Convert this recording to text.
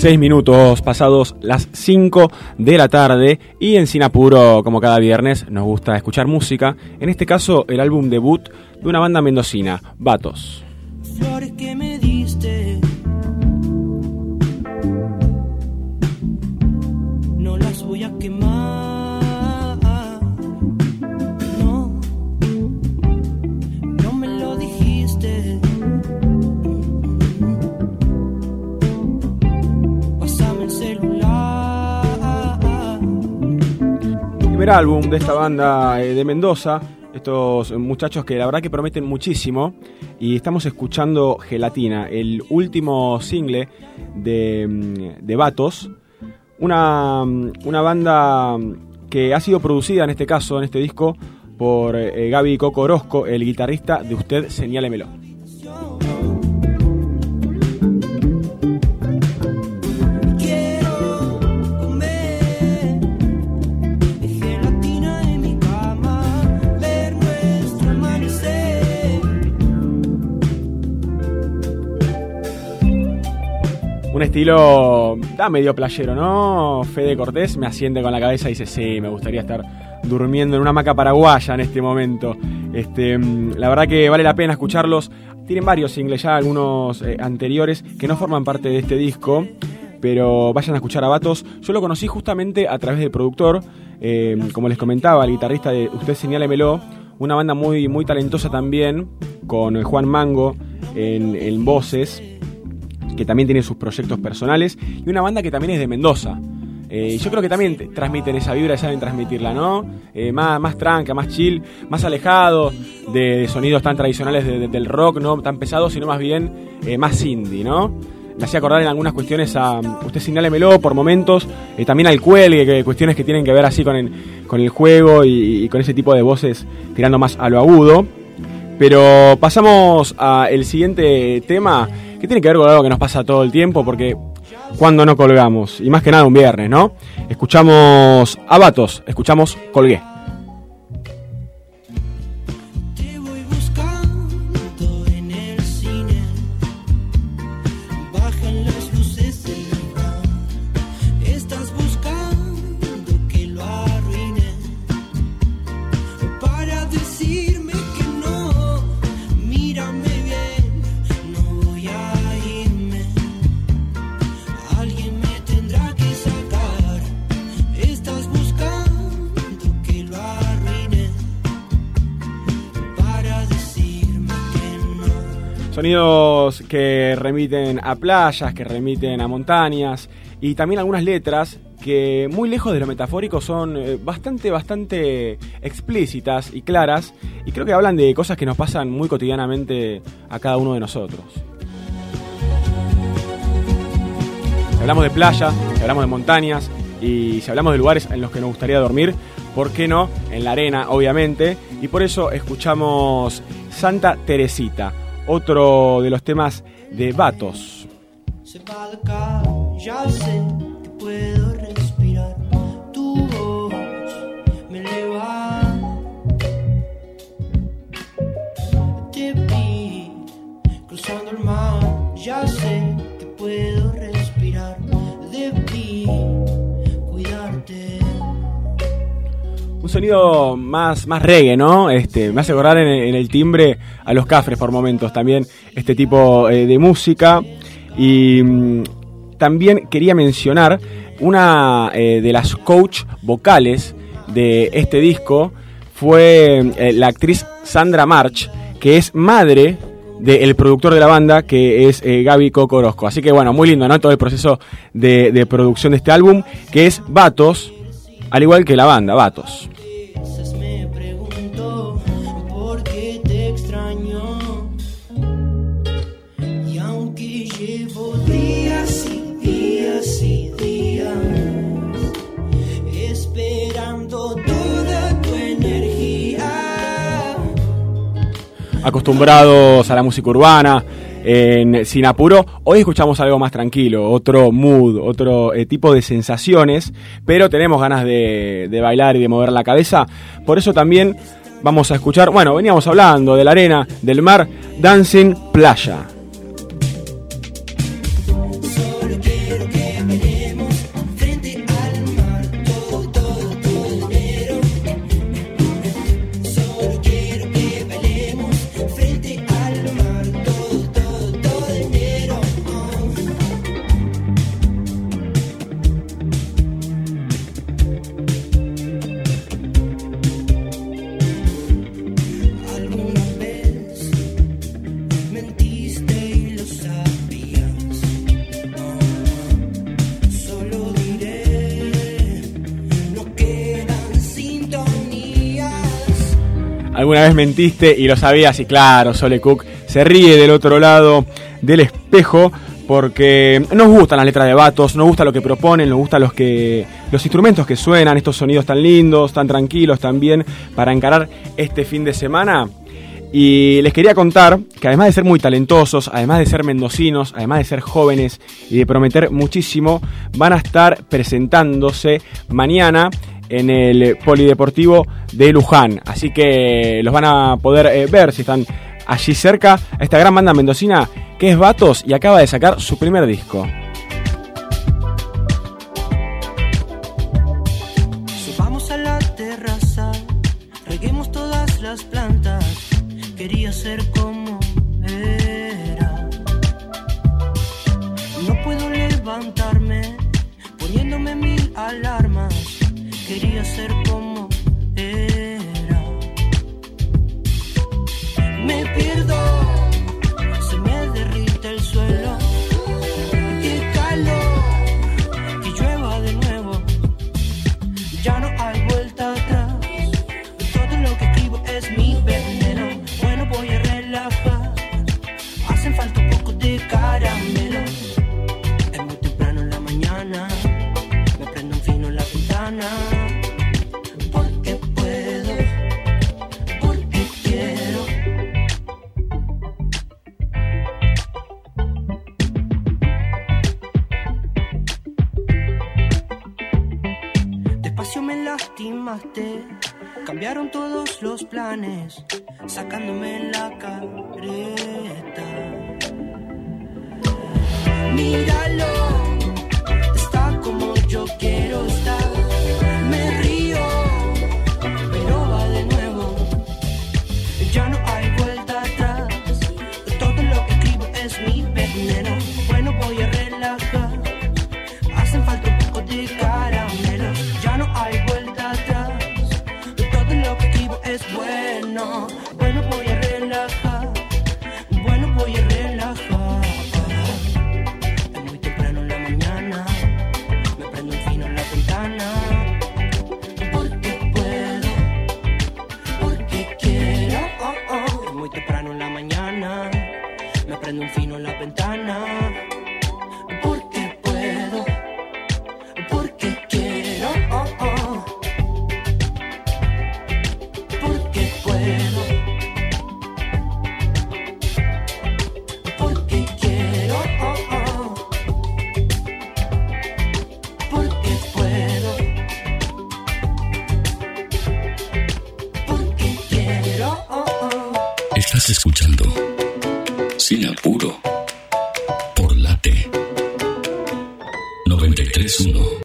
Seis minutos pasados las 5 de la tarde y en Sinapuro, como cada viernes, nos gusta escuchar música. En este caso, el álbum debut de una banda mendocina, Vatos. Flores que me diste. No las voy a quemar. Primer álbum de esta banda eh, de Mendoza. Estos muchachos que la verdad que prometen muchísimo. Y estamos escuchando Gelatina, el último single de, mm, de Vatos. Una, mm, una banda que ha sido producida en este caso, en este disco, por eh, Gaby Coco Orozco, el guitarrista de Usted Señálemelo. Un estilo, da medio playero, ¿no? Fede Cortés me asiente con la cabeza y dice, sí, me gustaría estar durmiendo en una hamaca paraguaya en este momento. Este, mm, la verdad que vale la pena escucharlos. Tienen varios singles ya, algunos eh, anteriores que no forman parte de este disco, pero vayan a escuchar a Vatos. Yo lo conocí justamente a través del productor, eh, como les comentaba, el guitarrista de Usted Señálemelo, una banda muy, muy talentosa también, con Juan Mango en voces que también tiene sus proyectos personales, y una banda que también es de Mendoza. Eh, yo creo que también te- transmiten esa vibra saben transmitirla, ¿no? Eh, más, más tranca, más chill, más alejado de sonidos tan tradicionales de- de- del rock, no tan pesados, sino más bien eh, más indie, ¿no? Me hacía acordar en algunas cuestiones a Usted Señálemelo por momentos, también al cuelgue, que, cuestiones que tienen que ver así con el, con el juego y, y con ese tipo de voces tirando más a lo agudo. Pero pasamos al siguiente tema que tiene que ver con algo que nos pasa todo el tiempo, porque cuando no colgamos, y más que nada un viernes, ¿no? Escuchamos a escuchamos Colgué. Sonidos que remiten a playas, que remiten a montañas, y también algunas letras que muy lejos de lo metafórico son eh, bastante, bastante explícitas y claras, y creo que hablan de cosas que nos pasan muy cotidianamente a cada uno de nosotros. Si hablamos de playa, si hablamos de montañas y si hablamos de lugares en los que nos gustaría dormir, ¿por qué no? En la arena, obviamente. Y por eso escuchamos Santa Teresita, otro de los temas de Vatos. Sonido más, más reggae, ¿no? Este, me hace acordar en, el timbre a los cafres por momentos también este tipo eh, de música. Y mm, también quería mencionar una eh, de las coach vocales de este disco fue eh, la actriz Sandra March, que es madre del productor de la banda, que es Gaby Coco Orozco. Así que bueno, muy lindo, ¿no? Todo el proceso de, de producción de este álbum, que es Vatos, al igual que la banda, Vatos. Te extraño. Y aunque llevo días y días y días esperando toda tu energía. acostumbrados a la música urbana en Sin Apuro. Hoy escuchamos algo más tranquilo, otro mood, otro eh, tipo de sensaciones, pero tenemos ganas de bailar y de mover la cabeza. Por eso también vamos a escuchar, bueno, veníamos hablando de la arena, del mar, Dancing Playa. Alguna vez mentiste y lo sabías y claro, Sole Cook se ríe del otro lado del espejo porque nos gustan las letras de Vatos, nos gusta lo que proponen, nos gustan los que los instrumentos que suenan, estos sonidos tan lindos, tan tranquilos también para encarar este fin de semana. Y les quería contar que además de ser muy talentosos, además de ser mendocinos, además de ser jóvenes y de prometer muchísimo, van a estar presentándose mañana en el Polideportivo de Luján. Así que los van a poder eh, ver si están allí cerca esta gran banda mendocina que es Vatos y acaba de sacar su primer disco. Subamos a la terraza, reguemos todas las plantas. Quería ser como que escribo cambiaron todos los planes, sacándome la careta. Míralo, está como yo quiero estar. Me río, pero va de nuevo. Ya no hay vuelta atrás. Todo lo que escribo es mi veneno. Bueno, voy a relajar. Escuchando Sin Apuro por Late 931